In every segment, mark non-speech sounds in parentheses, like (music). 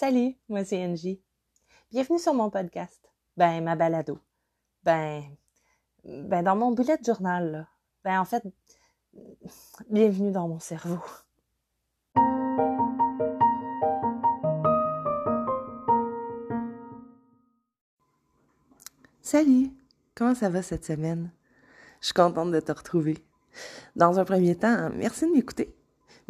Salut, moi c'est Angie. Bienvenue sur mon podcast. Ben, ma balado. Ben, ben dans mon bullet journal, là. Ben, en fait, bienvenue dans mon cerveau. Salut, comment ça va cette semaine? Je suis contente de te retrouver. Dans un premier temps, merci de m'écouter.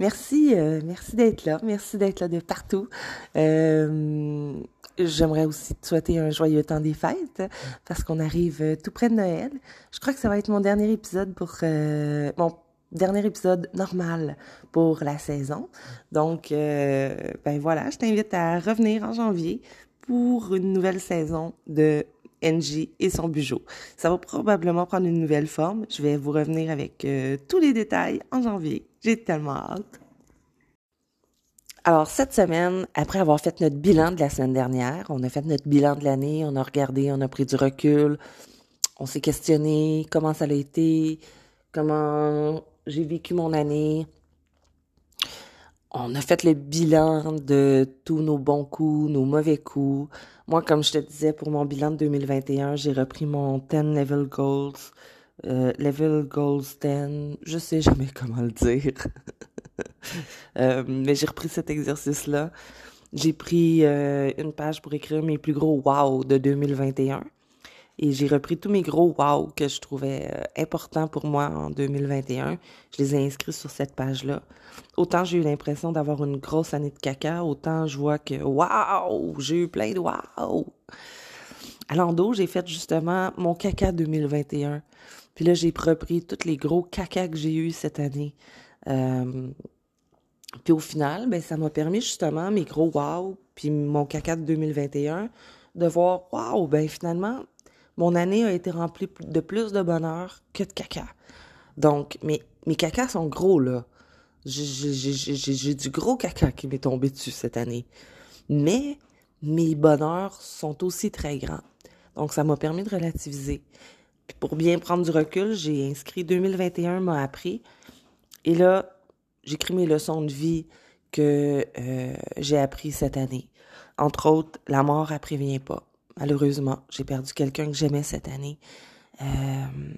Merci, euh, merci d'être là. Merci d'être là de partout. Euh, J'aimerais aussi te souhaiter un joyeux temps des fêtes parce qu'on arrive euh, tout près de Noël. Je crois que ça va être mon dernier épisode pour mon dernier épisode normal pour la saison. Donc, ben voilà, je t'invite à revenir en janvier pour une nouvelle saison de NG et son bijou. Ça va probablement prendre une nouvelle forme. Je vais vous revenir avec euh, tous les détails en janvier. J'ai tellement hâte. Alors, cette semaine, après avoir fait notre bilan de la semaine dernière, on a fait notre bilan de l'année, on a regardé, on a pris du recul, on s'est questionné comment ça a été, comment j'ai vécu mon année. On a fait le bilan de tous nos bons coups, nos mauvais coups. Moi, comme je te disais, pour mon bilan de 2021, j'ai repris mon 10 level goals. Euh, level goals 10, je sais jamais (laughs) comment le dire. (laughs) Euh, mais j'ai repris cet exercice-là. J'ai pris euh, une page pour écrire mes plus gros wow de 2021. Et j'ai repris tous mes gros wow que je trouvais euh, importants pour moi en 2021. Je les ai inscrits sur cette page-là. Autant j'ai eu l'impression d'avoir une grosse année de caca, autant je vois que wow, j'ai eu plein de wow. À l'endo, j'ai fait justement mon caca 2021. Puis là, j'ai repris tous les gros caca que j'ai eu cette année. Euh, puis au final, ben, ça m'a permis justement mes gros wow, puis mon caca de 2021, de voir, wow, ben finalement, mon année a été remplie de plus de bonheur que de caca. Donc, mes, mes cacas sont gros, là. J'ai du gros caca qui m'est tombé dessus cette année. Mais mes bonheurs sont aussi très grands. Donc, ça m'a permis de relativiser. Puis pour bien prendre du recul, j'ai inscrit 2021 m'a appris. Et là, j'écris mes leçons de vie que euh, j'ai appris cette année. Entre autres, la mort, elle prévient pas. Malheureusement, j'ai perdu quelqu'un que j'aimais cette année. Euh,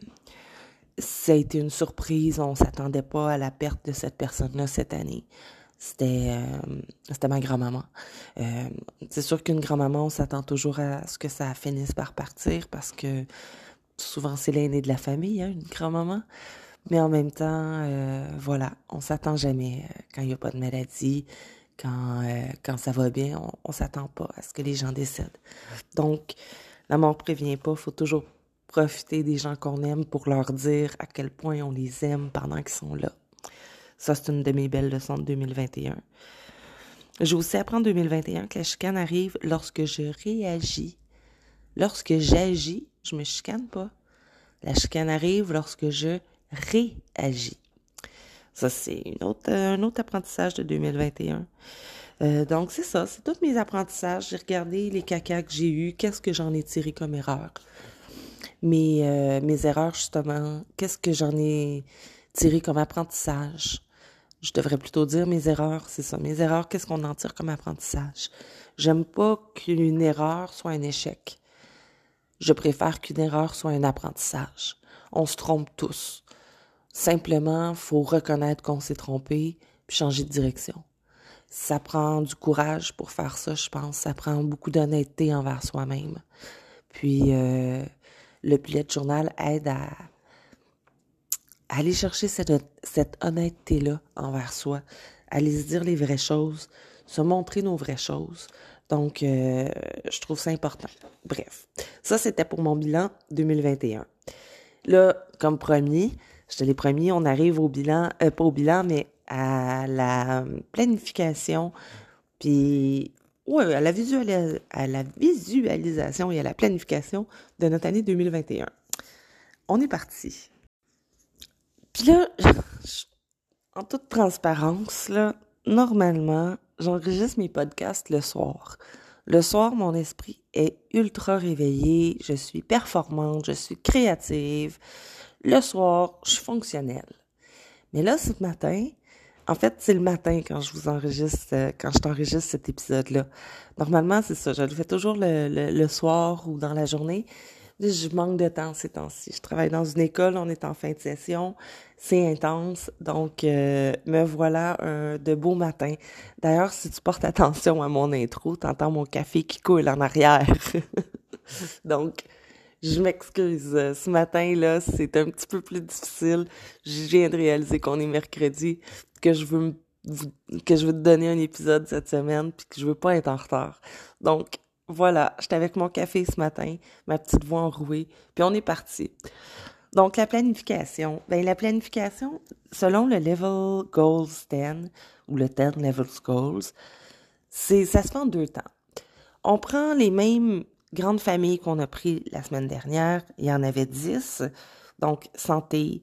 ça a été une surprise. On s'attendait pas à la perte de cette personne-là cette année. C'était euh, ma grand-maman. Euh, c'est sûr qu'une grand-maman, on s'attend toujours à ce que ça finisse par partir parce que souvent c'est l'aîné de la famille, hein, une grand-maman. Mais en même temps, voilà, on s'attend jamais quand il n'y a pas de maladie, quand, euh, quand ça va bien, on, on s'attend pas à ce que les gens décèdent. Donc, la mort prévient pas, faut toujours profiter des gens qu'on aime pour leur dire à quel point on les aime pendant qu'ils sont là. Ça, c'est une de mes belles leçons de 2021. J'ai aussi appris en 2021 que la chicane arrive lorsque je réagis. Lorsque j'agis, je me chicane pas. La chicane arrive lorsque je réagis. Ça, c'est une autre, un autre apprentissage de 2021. Euh, donc, c'est ça, c'est tous mes apprentissages. J'ai regardé les cacas que j'ai eus, qu'est-ce que j'en ai tiré comme erreur? Mes, euh, mes erreurs, justement, qu'est-ce que j'en ai tiré comme apprentissage? Je devrais plutôt dire mes erreurs, c'est ça. Mes erreurs, qu'est-ce qu'on en tire comme apprentissage? J'aime pas qu'une erreur soit un échec. Je préfère qu'une erreur soit un apprentissage. On se trompe tous. Simplement, faut reconnaître qu'on s'est trompé puis changer de direction. Ça prend du courage pour faire ça, je pense. Ça prend beaucoup d'honnêteté envers soi-même. Puis euh, le bullet journal aide à, aller chercher cette, honnêteté-là envers soi, aller se dire les vraies choses, se montrer nos vraies choses. Donc, euh, je trouve ça important. Bref, ça, c'était pour mon bilan 2021. Là, comme premier, je te l'ai promis, on arrive au bilan, euh, pas au bilan, mais à la planification, puis ouais, à la, visualis à la visualisation et à la planification de notre année 2021. On est parti. Puis là, en toute transparence, normalement, j'enregistre mes podcasts le soir. Le soir, mon esprit est ultra réveillé, je suis performante, je suis créative. Le soir, je suis fonctionnelle. Mais là, ce matin, En fait, c'est le matin quand je vous enregistre, euh, quand je t'enregistre cet épisode-là. Normalement, c'est ça. Je le fais toujours le, soir ou dans la journée. Je manque de temps ces temps-ci. Je travaille dans une école, on est en fin de session, c'est intense, donc euh, me voilà un de beaux matins. D'ailleurs, si tu portes attention à mon intro, t'entends mon café qui coule en arrière. (laughs) donc, je m'excuse. Ce matin-là, c'est un petit peu plus difficile. Je viens de réaliser qu'on est mercredi, que je veux que je veux te donner un épisode cette semaine, puis que je veux pas être en retard. Donc, voilà, j'étais avec mon café ce matin, ma petite voix enrouée, puis on est parti. Donc, la planification. Ben, la planification, selon le Level Goals 10, ou le 10 Levels Goals, c'est, ça se fait en deux temps. On prend les mêmes grandes familles qu'on a pris la semaine dernière, il y en avait dix. Donc, santé,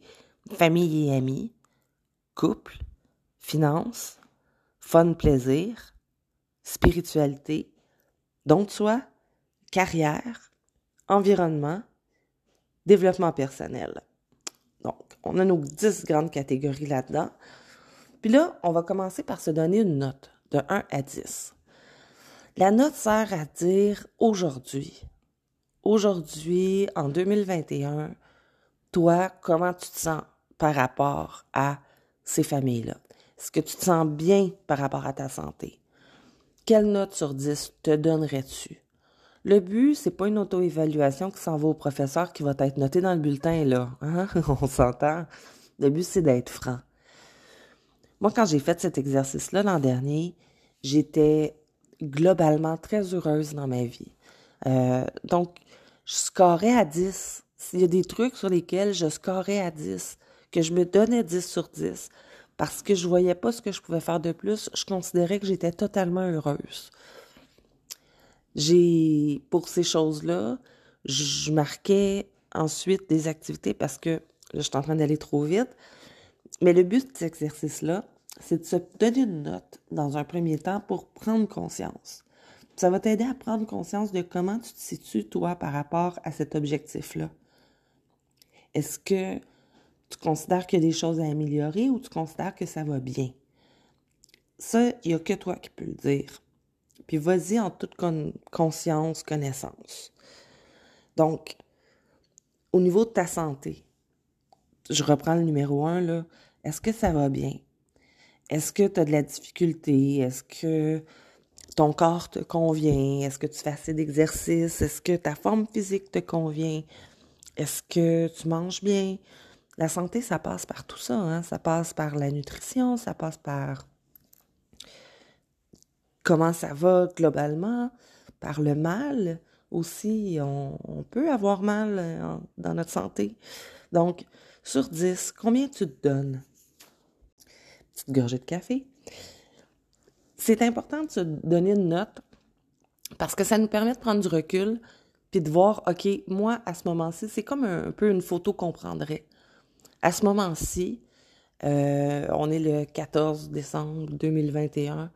famille et amis, couple, finances, fun, plaisir, spiritualité, don de soi, carrière, environnement, développement personnel. Donc, on a nos dix grandes catégories là-dedans. Puis là, on va commencer par se donner une note de 1 à 10. La note sert à dire aujourd'hui, aujourd'hui, en 2021, toi, comment tu te sens par rapport à ces familles-là? Est-ce que tu te sens bien par rapport à ta santé? Quelle note sur 10 te donnerais-tu? Le but, c'est pas une auto-évaluation qui s'en va au professeur qui va être noté dans le bulletin, là. Hein? (laughs) On s'entend. Le but, c'est d'être franc. Moi, quand j'ai fait cet exercice-là l'an dernier, j'étais globalement très heureuse dans ma vie. Euh, donc, je scorais à 10. S'il y a des trucs sur lesquels je scorais à 10, que je me donnais 10 sur 10, parce que je voyais pas ce que je pouvais faire de plus, je considérais que j'étais totalement heureuse. J'ai, pour ces choses-là, je marquais ensuite des activités parce que là, je suis en train d'aller trop vite. Mais le but de cet exercice-là, c'est de se donner une note dans un premier temps pour prendre conscience. Ça va t'aider à prendre conscience de comment tu te situes, toi, par rapport à cet objectif-là. Est-ce que tu considères qu'il y a des choses à améliorer ou tu considères que ça va bien? Ça, il n'y a que toi qui peux le dire. Puis vas-y en toute conscience, connaissance. Donc, au niveau de ta santé, je reprends le numéro un, là. Est-ce que ça va bien? Est-ce que tu as de la difficulté? Est-ce que ton corps te convient? Est-ce que tu fais assez d'exercice? Est-ce que ta forme physique te convient? Est-ce que tu manges bien? La santé, ça passe par tout ça. Hein? Ça passe par la nutrition, ça passe par comment ça va globalement, par le mal aussi. On, peut avoir mal euh, dans notre santé. Donc, sur 10, combien tu te donnes? Petite gorgée de café. C'est important de se donner une note parce que ça nous permet de prendre du recul puis de voir, OK, moi, à ce moment-ci, c'est comme un, peu une photo qu'on prendrait. À ce moment-ci, euh, on est le 14 décembre 2021.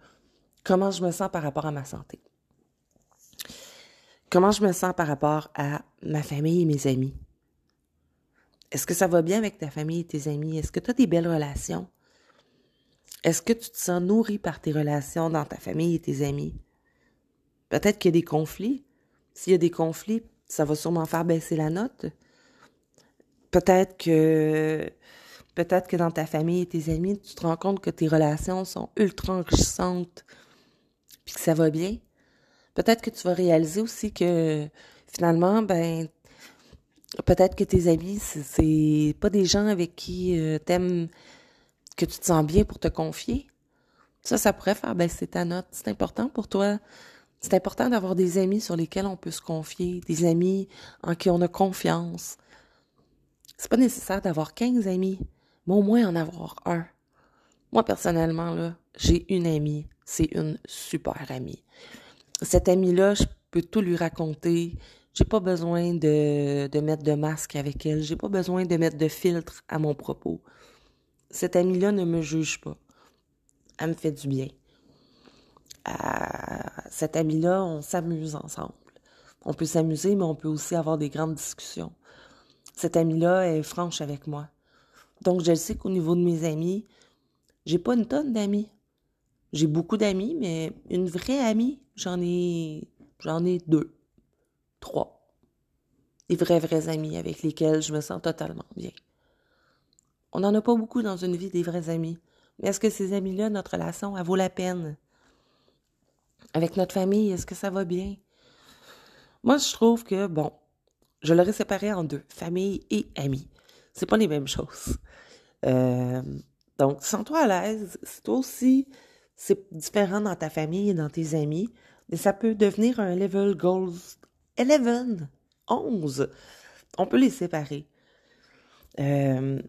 Comment je me sens par rapport à ma santé? Comment je me sens par rapport à ma famille et mes amis? Est-ce que ça va bien avec ta famille et tes amis? Est-ce que tu as des belles relations? Est-ce que tu te sens nourri par tes relations dans ta famille et tes amis? Peut-être qu'il y a des conflits. S'il y a des conflits, ça va sûrement faire baisser la note. Peut-être que peut-être que dans ta famille et tes amis, tu te rends compte que tes relations sont ultra enrichissantes puis que ça va bien. Peut-être que tu vas réaliser aussi que finalement, ben peut-être que tes amis, c'est pas des gens avec qui euh, t'aimes que tu te sens bien pour te confier. Ça, ça pourrait faire baisser ta note. C'est important pour toi. C'est important d'avoir des amis sur lesquels on peut se confier, des amis en qui on a confiance. C'est pas nécessaire d'avoir 15 amis, mais au moins en avoir un. Moi, personnellement, j'ai une amie. C'est une super amie. Cette amie-là, je peux tout lui raconter. J'ai pas besoin de, de mettre de masque avec elle. J'ai pas besoin de mettre de filtre à mon propos cette amie-là ne me juge pas. Elle me fait du bien. Euh, cette amie-là, on s'amuse ensemble. On peut s'amuser, mais on peut aussi avoir des grandes discussions. Cette amie-là est franche avec moi. Donc, je sais qu'au niveau de mes amis, J'ai pas une tonne d'amis. J'ai beaucoup d'amis, mais une vraie amie, j'en ai j'en ai deux. Trois. Des vrais, vrais amis avec lesquels je me sens totalement bien. On n'en a pas beaucoup dans une vie des vrais amis. Mais est-ce que ces amis-là, notre relation, elle vaut la peine? Avec notre famille, est-ce que ça va bien? Moi, je trouve que, bon, je l'aurais séparé en deux, famille et amis. C'est pas les mêmes choses. Euh, donc, sens-toi à l'aise. Toi aussi, c'est différent dans ta famille et dans tes amis, mais ça peut devenir un level goals 11, 11. On peut les séparer. Euh,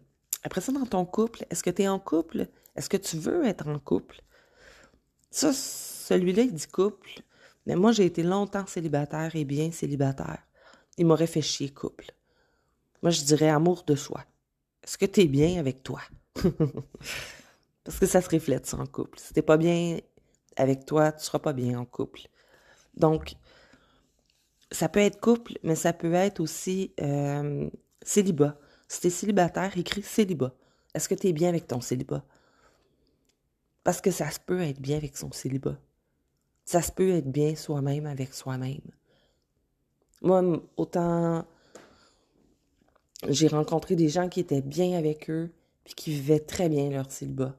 après ça, dans ton couple, est-ce que tu es en couple? Est-ce que tu veux être en couple? Ça, celui-là, il dit couple. Mais moi, j'ai été longtemps célibataire et bien célibataire. Il m'aurait fait chier couple. Moi, je dirais amour de soi. Est-ce que tu es bien avec toi? (laughs) Parce que ça se reflète ça en couple. Si t'es pas bien avec toi, tu seras pas bien en couple. Donc, ça peut être couple, mais ça peut être aussi euh, célibat. Si t'es célibataire, écris célibat. Est-ce que tu es bien avec ton célibat? Parce que ça se peut être bien avec son célibat. Ça se peut être bien soi-même avec soi-même. Moi, autant j'ai rencontré des gens qui étaient bien avec eux, puis qui vivaient très bien leur célibat.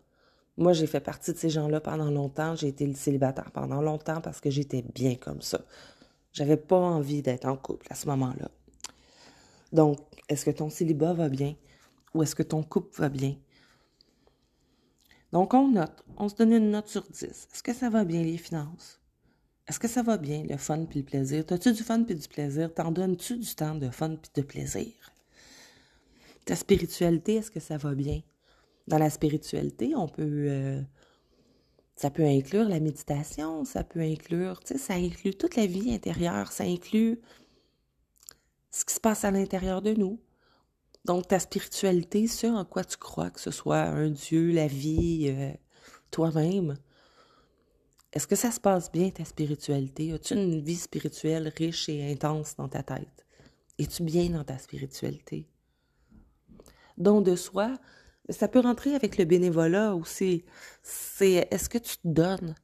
Moi, j'ai fait partie de ces gens-là pendant longtemps. J'ai été célibataire pendant longtemps parce que j'étais bien comme ça. J'avais pas envie d'être en couple à ce moment-là. Donc, est-ce que ton célibat va bien? Ou est-ce que ton couple va bien? Donc, on note. On se donne une note sur 10. Est-ce que ça va bien, les finances? Est-ce que ça va bien, le fun puis le plaisir? T'as-tu du fun puis du plaisir? T'en donnes-tu du temps de fun puis de plaisir? Ta spiritualité, est-ce que ça va bien? Dans la spiritualité, on peut... Euh, ça peut inclure la méditation, ça peut inclure... Tu sais, ça inclut toute la vie intérieure, ça inclut ce qui se passe à l'intérieur de nous. Donc, ta spiritualité, ce en quoi tu crois, que ce soit un Dieu, la vie, euh, toi-même, est-ce que ça se passe bien, ta spiritualité? As-tu une vie spirituelle riche et intense dans ta tête? Es-tu bien dans ta spiritualité? don de soi, ça peut rentrer avec le bénévolat aussi. C'est est-ce que tu te donnes?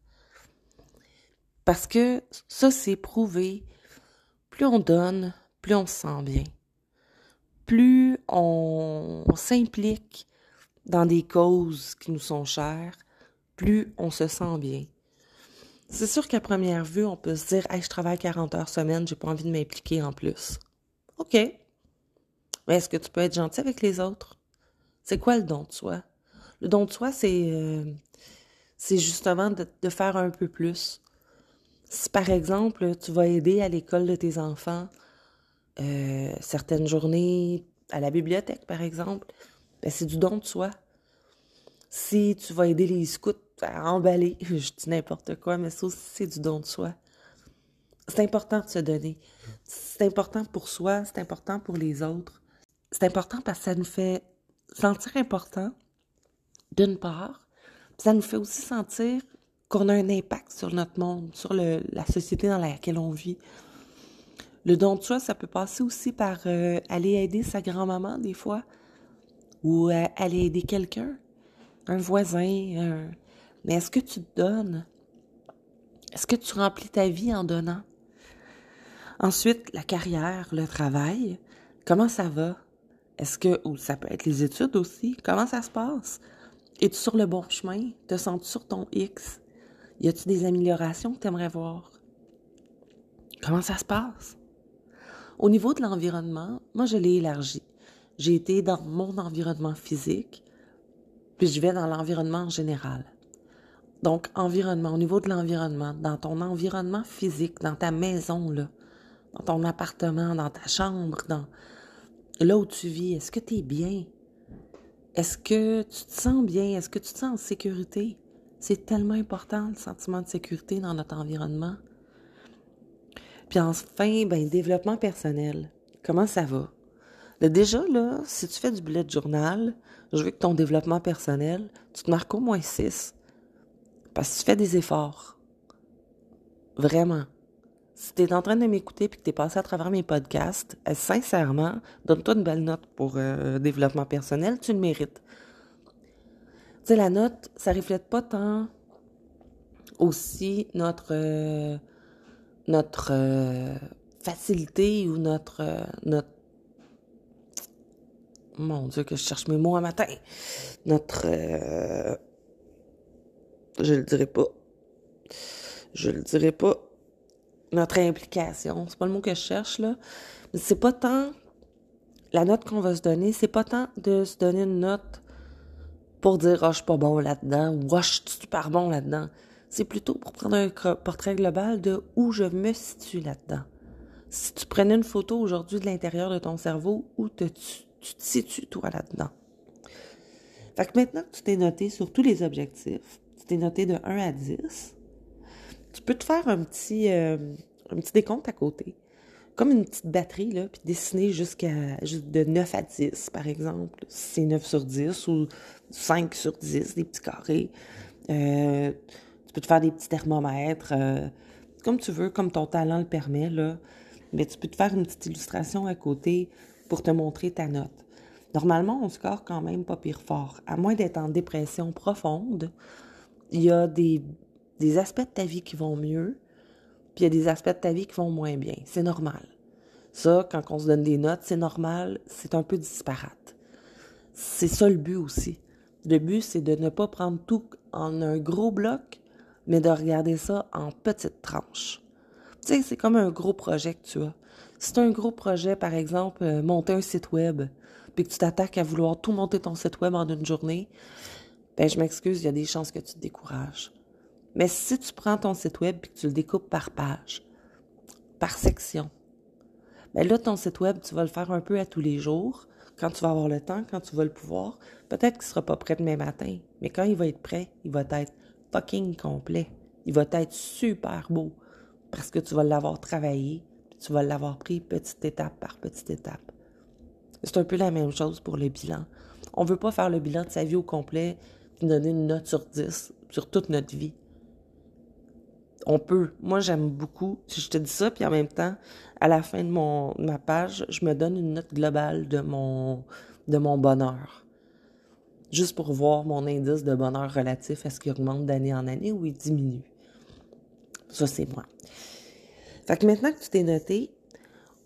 Parce que ça, c'est prouvé. Plus on donne, plus on se sent bien. Plus on, s'implique dans des causes qui nous sont chères, plus on se sent bien. C'est sûr qu'à première vue, on peut se dire Hey, je travaille 40 heures semaine, j'ai pas envie de m'impliquer en plus. OK. Mais est-ce que tu peux être gentil avec les autres? C'est quoi le don de soi? Le don de soi, c'est euh, c'est justement de, faire un peu plus. Si par exemple, tu vas aider à l'école de tes enfants euh, certaines journées, à la bibliothèque par exemple, ben c'est du don de soi. Si tu vas aider les scouts à emballer, (laughs) je dis n'importe quoi, mais ça aussi c'est du don de soi. C'est important de se donner. C'est important pour soi, c'est important pour les autres. C'est important parce que ça nous fait sentir important, d'une part, ça nous fait aussi sentir qu'on a un impact sur notre monde, sur la société dans laquelle on vit. Le don de soi, ça peut passer aussi par euh, aller aider sa grand-maman des fois, ou euh, aller aider quelqu'un, un voisin. Mais est-ce que tu donnes? Est-ce que tu remplis ta vie en donnant? Ensuite, la carrière, le travail, comment ça va? Est-ce que, ou ça peut être les études aussi, comment ça se passe? Es-tu sur le bon chemin? Te sens-tu sur ton X? Y a-tu des améliorations que tu aimerais voir? Comment ça se passe? Au niveau de l'environnement, moi, je l'ai élargi. J'ai été dans mon environnement physique, puis je vais dans l'environnement en général. Donc, environnement, au niveau de l'environnement, dans ton environnement physique, dans ta maison, là, dans ton appartement, dans ta chambre, dans là où tu vis, est-ce que tu es bien? Est-ce que tu te sens bien? Est-ce que tu te sens en sécurité? C'est tellement important, le sentiment de sécurité dans notre environnement. Puis enfin, ben, développement personnel. Comment ça va? déjà, là, si tu fais du bullet journal, je veux que ton développement personnel, tu te marques au moins 6. Parce que tu fais des efforts. Vraiment si tu es en train de m'écouter et que tu es passé à travers mes podcasts, euh, sincèrement, donne-toi une belle note pour euh, développement personnel, tu le mérites. Tu sais, la note, ça reflète pas tant aussi notre euh, notre euh, facilité ou notre euh, notre mon Dieu que je cherche mes mots un matin. Notre je le dirai pas. Je le dirai pas. Notre implication. C'est pas le mot que je cherche là. C'est pas tant la note qu'on va se donner. C'est pas tant de se donner une note pour dire oh je suis pas bon là-dedans ou oh je suis super bon là-dedans c'est plutôt pour prendre un portrait global de où je me situe là-dedans. Si tu prenais une photo aujourd'hui de l'intérieur de ton cerveau, où te, tu, te situes toi là-dedans? Fait que maintenant que tu t'es noté sur tous les objectifs, tu t'es noté de 1 à 10, tu peux te faire un petit, euh, un petit décompte à côté. Comme une petite batterie, là, puis dessiner jusqu'à de 9 à 10, par exemple. Si c'est 9 sur 10 ou 5 sur 10, des petits carrés. Euh, tu peux te faire des petits thermomètres, euh, comme tu veux, comme ton talent le permet, là. Mais tu peux te faire une petite illustration à côté pour te montrer ta note. Normalement, on score quand même pas pire fort. À moins d'être en dépression profonde, il y a des, des aspects de ta vie qui vont mieux, puis il y a des aspects de ta vie qui vont moins bien. C'est normal. Ça, quand on se donne des notes, c'est normal, c'est un peu disparate. C'est ça le but aussi. Le but, c'est de ne pas prendre tout en un gros bloc, mais de regarder ça en petites tranches. Tu sais, c'est comme un gros projet que tu as. Si tu as un gros projet, par exemple, euh, monter un site web, puis que tu t'attaques à vouloir tout monter ton site web en une journée, ben je m'excuse, il y a des chances que tu te décourages. Mais si tu prends ton site web et que tu le découpes par page, par section, ben là, ton site web, tu vas le faire un peu à tous les jours, quand tu vas avoir le temps, quand tu vas le pouvoir. Peut-être qu'il ne sera pas prêt demain matin, mais quand il va être prêt, il va être fucking complet. Il va être super beau parce que tu vas l'avoir travaillé, tu vas l'avoir pris petite étape par petite étape. C'est un peu la même chose pour le bilan. On veut pas faire le bilan de sa vie au complet donner une note sur 10 sur toute notre vie. On peut. Moi, j'aime beaucoup. Si je te dis ça, puis en même temps, à la fin de, mon, ma page, je me donne une note globale de mon, de mon bonheur juste pour voir mon indice de bonheur relatif, est-ce qu'il augmente d'année en année ou il diminue. Ça, c'est moi. Fait que maintenant que tu t'es noté,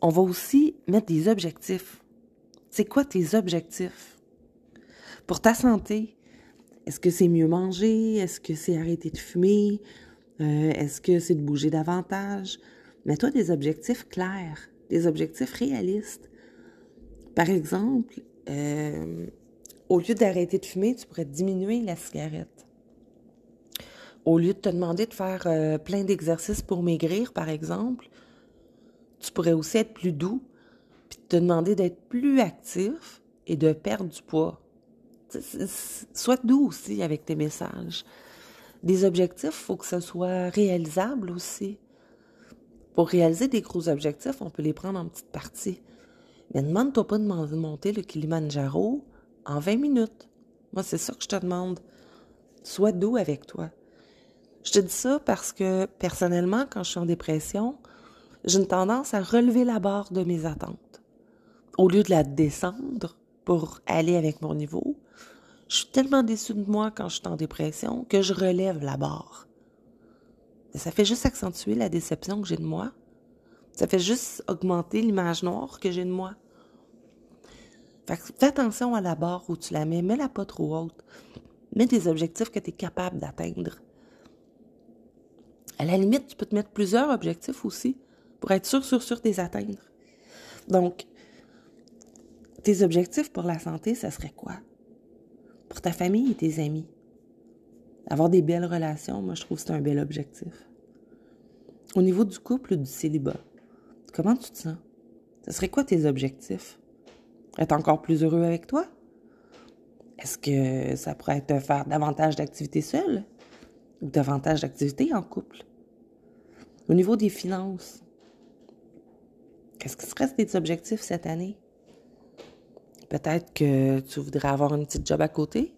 on va aussi mettre des objectifs. C'est quoi tes objectifs? Pour ta santé, est-ce que c'est mieux manger? Est-ce que c'est arrêter de fumer? Euh, est-ce que c'est de bouger davantage? Mets-toi des objectifs clairs, des objectifs réalistes. Par exemple, euh, au lieu d'arrêter de fumer, tu pourrais diminuer la cigarette. Au lieu de te demander de faire euh, plein d'exercices pour maigrir, par exemple, tu pourrais aussi être plus doux, puis te demander d'être plus actif et de perdre du poids. Sois doux aussi avec tes messages. Des objectifs, il faut que ce soit réalisable aussi. Pour réaliser des gros objectifs, on peut les prendre en petites parties. Mais demande-toi pas de monter le Kilimanjaro en 20 minutes. Moi, c'est ça que je te demande. Sois doux avec toi. Je te dis ça parce que personnellement, quand je suis en dépression, j'ai une tendance à relever la barre de mes attentes. Au lieu de la descendre pour aller avec mon niveau, je suis tellement déçue de moi quand je suis en dépression que je relève la barre. Ça fait juste accentuer la déception que j'ai de moi. Ça fait juste augmenter l'image noire que j'ai de moi. Fais attention à la barre où tu la mets, mets-la pas trop haute. Mets des objectifs que tu es capable d'atteindre. À la limite, tu peux te mettre plusieurs objectifs aussi pour être sûr, sûr, sûr de les atteindre. Donc, tes objectifs pour la santé, ça serait quoi? Pour ta famille et tes amis. Avoir des belles relations, moi, je trouve que c'est un bel objectif. Au niveau du couple ou du célibat, comment tu te sens? Ce serait quoi tes objectifs? Être encore plus heureux avec toi? Est-ce que ça pourrait te faire davantage d'activités seules ou davantage d'activités en couple? Au niveau des finances, qu'est-ce qui serait tes objectifs cette année? Peut-être que tu voudrais avoir une petite job à côté,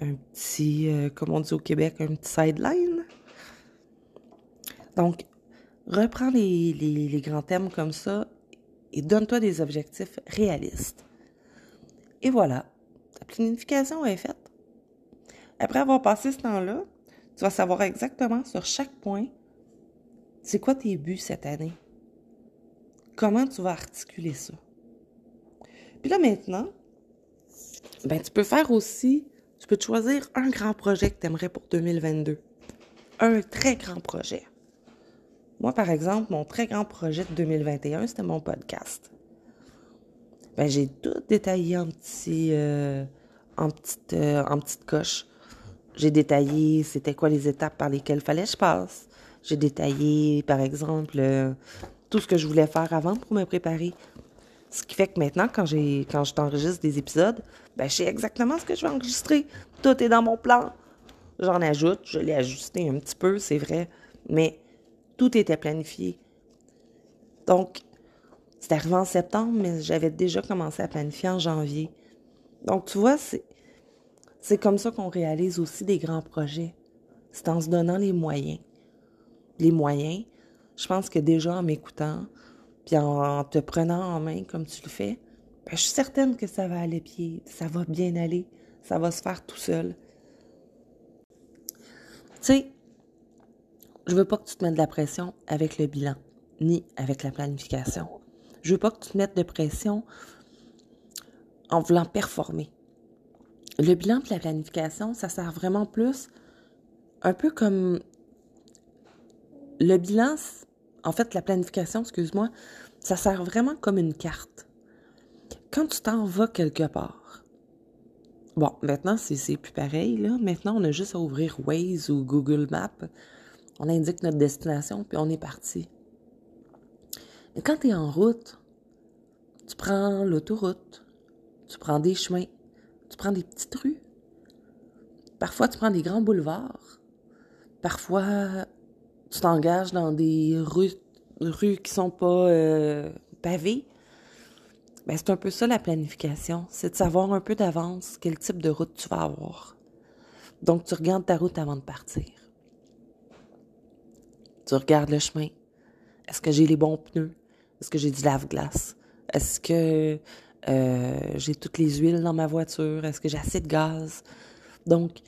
un petit, euh, comme on dit au Québec, un petit sideline. Donc, reprends les, les grands thèmes comme ça et donne-toi des objectifs réalistes. Et voilà, ta planification est faite. Après avoir passé ce temps-là, tu vas savoir exactement sur chaque point, c'est quoi tes buts cette année? Comment tu vas articuler ça? Puis là maintenant, ben tu peux faire aussi, tu peux choisir un grand projet que tu aimerais pour 2022. Un très grand projet. Moi, par exemple, mon très grand projet de 2021, c'était mon podcast. Ben, j'ai tout détaillé en petit, euh, euh, en petite coche. J'ai détaillé c'était quoi les étapes par lesquelles fallait que je passe. J'ai détaillé, par exemple, euh, tout ce que je voulais faire avant pour me préparer. Ce qui fait que maintenant, quand j'ai quand je t'enregistre des épisodes, ben, je sais exactement ce que je vais enregistrer. Tout est dans mon plan. J'en ajoute, je l'ai ajusté un petit peu, c'est vrai, mais tout était planifié. Donc, c'est arrivé en septembre, mais j'avais déjà commencé à planifier en janvier. Donc, tu vois, c'est, comme ça qu'on réalise aussi des grands projets. C'est en se donnant les moyens. Les moyens, je pense que déjà en m'écoutant, puis en, te prenant en main comme tu le fais, ben, je suis certaine que ça va aller pied, ça va bien aller, ça va se faire tout seul. Tu sais, je veux pas que tu te mettes de la pression avec le bilan, ni avec la planification. Je veux pas que tu te mettes de pression en voulant performer. Le bilan et la planification, ça sert vraiment plus un peu comme le bilan, en fait, la planification, excuse-moi, ça sert vraiment comme une carte. Quand tu t'en vas quelque part, bon, maintenant, c'est plus pareil, là. Maintenant, on a juste à ouvrir Waze ou Google Maps on indique notre destination, puis on est parti. Mais quand tu es en route, tu prends l'autoroute, tu prends des chemins, tu prends des petites rues. Parfois, tu prends des grands boulevards. Parfois, tu t'engages dans des rues, rues qui sont pas euh, pavées. Ben, c'est un peu ça la planification, c'est de savoir un peu d'avance quel type de route tu vas avoir. Donc, tu regardes ta route avant de partir. Tu regardes le chemin. Est-ce que j'ai les bons pneus? Est-ce que j'ai du lave-glace? Est-ce que euh, j'ai toutes les huiles dans ma voiture? Est-ce que j'ai assez de gaz? Donc,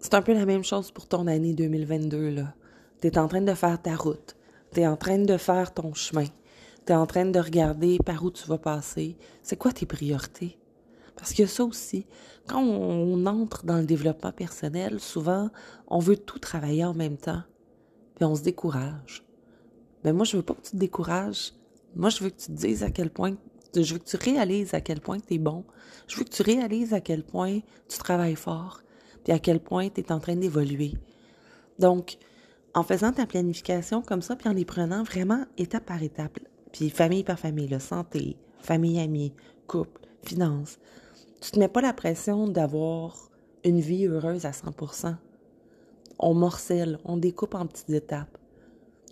c'est un peu la même chose pour ton année 2022. Là. Tu en train de faire ta route. Tu es en train de faire ton chemin. Tu es en train de regarder par où tu vas passer. C'est quoi tes priorités? Parce que ça aussi, quand on entre dans le développement personnel, souvent, on veut tout travailler en même temps puis on se décourage. Ben, moi, je veux pas que tu te décourages. Moi, je veux que tu dises à quel point, je veux que tu réalises à quel point tu es bon. Je veux que tu réalises à quel point tu travailles fort, puis à quel point tu es en train d'évoluer. Donc, en faisant ta planification comme ça, puis en les prenant vraiment étape par étape, puis famille par famille, la santé, famille, amis, couple, finances, tu te mets pas la pression d'avoir une vie heureuse à 100% on morcelle, on découpe en petites étapes.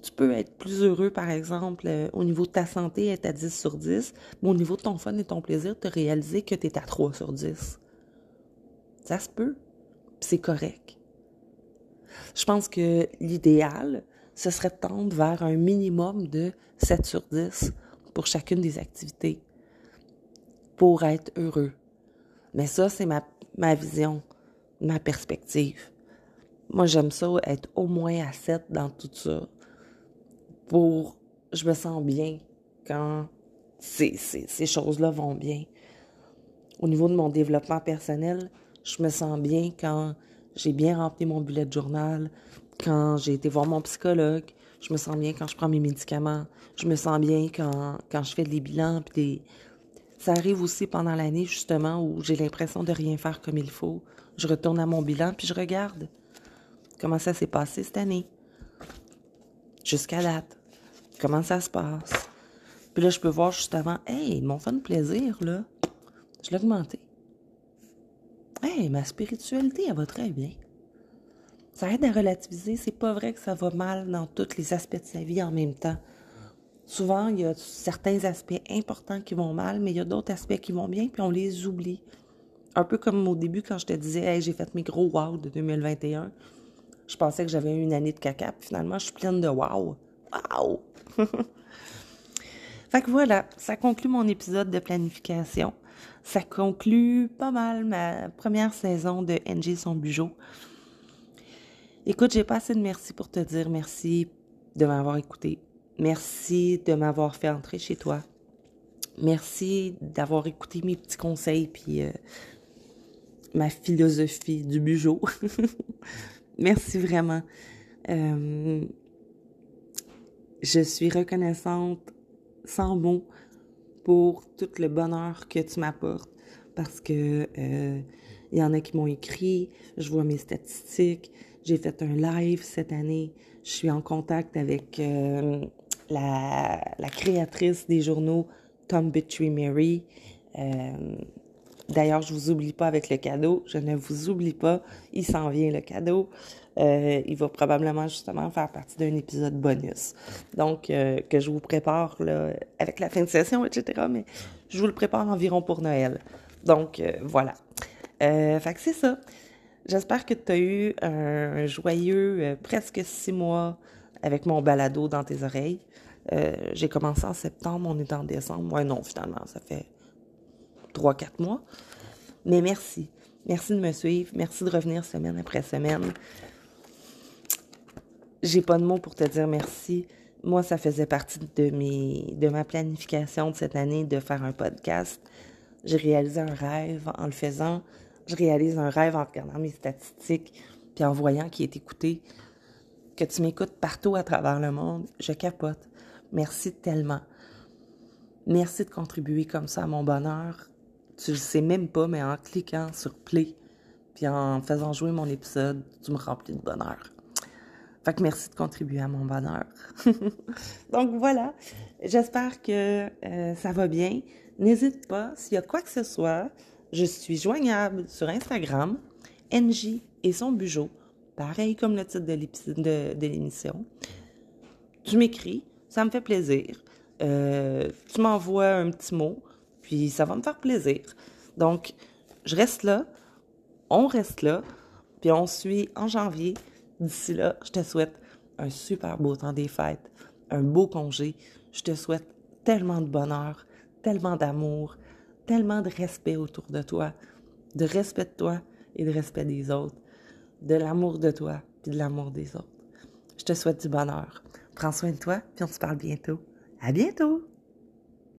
Tu peux être plus heureux, par exemple, euh, au niveau de ta santé, être à 10 sur 10, mais au niveau de ton fun et ton plaisir, te réaliser que tu es à 3 sur 10. Ça se peut. C'est correct. Je pense que l'idéal, ce serait de tendre vers un minimum de 7 sur 10 pour chacune des activités pour être heureux. Mais ça, c'est ma, ma vision, ma perspective. Moi, j'aime ça être au moins à 7 dans tout ça. Pour. Je me sens bien quand ces, ces, choses-là vont bien. Au niveau de mon développement personnel, je me sens bien quand j'ai bien rempli mon bullet de journal, quand j'ai été voir mon psychologue, je me sens bien quand je prends mes médicaments, je me sens bien quand, quand je fais des bilans. Des... Ça arrive aussi pendant l'année, justement, où j'ai l'impression de rien faire comme il faut. Je retourne à mon bilan, puis je regarde comment ça s'est passé cette année? Jusqu'à date. Comment ça se passe? Puis là, je peux voir justement, hey, mon fun plaisir, là, je l'ai augmenté. Hey, ma spiritualité, elle va très bien. Ça aide à relativiser. C'est pas vrai que ça va mal dans tous les aspects de sa vie en même temps. Souvent, il y a certains aspects importants qui vont mal, mais il y a d'autres aspects qui vont bien, puis on les oublie. Un peu comme au début quand je te disais, hey, j'ai fait mes gros wow de 2021. Je pensais que j'avais une année de caca, puis finalement, je suis pleine de wow. Wow! (laughs) fait que voilà, ça conclut mon épisode de planification. ça conclut pas mal ma première saison de NG Son Bugeot. Écoute, j'ai pas assez de merci pour te dire merci de m'avoir écouté. Merci de m'avoir fait entrer chez toi. Merci d'avoir écouté mes petits conseils puis euh, ma philosophie du bugeot. (laughs) merci vraiment. Euh, je suis reconnaissante sans mots pour tout le bonheur que tu m'apportes parce que euh, il y en a qui m'ont écrit, je vois mes statistiques, j'ai fait un live cette année, je suis en contact avec euh, la, créatrice des journaux Tom Bitry Mary. D'ailleurs, je vous oublie pas avec le cadeau. Je ne vous oublie pas. Il s'en vient le cadeau. Euh, il va probablement justement faire partie d'un épisode bonus. Donc, euh, que je vous prépare là, avec la fin de session, etc. Mais je vous le prépare environ pour Noël. Donc, euh, voilà. Euh, fait que c'est ça. J'espère que tu as eu un joyeux euh, presque six mois avec mon balado dans tes oreilles. J'ai commencé en septembre, on est en décembre. Ouais, non, finalement, ça fait trois, quatre mois. Mais merci. Merci de me suivre. Merci de revenir semaine après semaine. J'ai pas de mots pour te dire merci. Moi, ça faisait partie de mes, de ma planification de cette année de faire un podcast. J'ai réalisé un rêve en le faisant. Je réalise un rêve en regardant mes statistiques puis en voyant qui est écouté. Que tu m'écoutes partout à travers le monde, je capote. Merci tellement. Merci de contribuer comme ça à mon bonheur. Tu le sais même pas, mais en cliquant sur play puis en faisant jouer mon épisode, tu me remplis de bonheur. Fait que merci de contribuer à mon bonheur. (laughs) Donc voilà, j'espère que euh, ça va bien. N'hésite pas, s'il y a quoi que ce soit, je suis joignable sur Instagram, NJ et son bugeot, pareil comme le titre de l'émission. Tu m'écris, ça me fait plaisir. Euh, tu m'envoies un petit mot, puis ça va me faire plaisir. Donc, je reste là, on reste là, puis on suit en janvier. D'ici là, je te souhaite un super beau temps des fêtes, un beau congé. Je te souhaite tellement de bonheur, tellement d'amour, tellement de respect autour de toi, de respect de toi et de respect des autres, de l'amour de toi et de l'amour des autres. Je te souhaite du bonheur. Prends soin de toi, puis on se parle bientôt. À bientôt!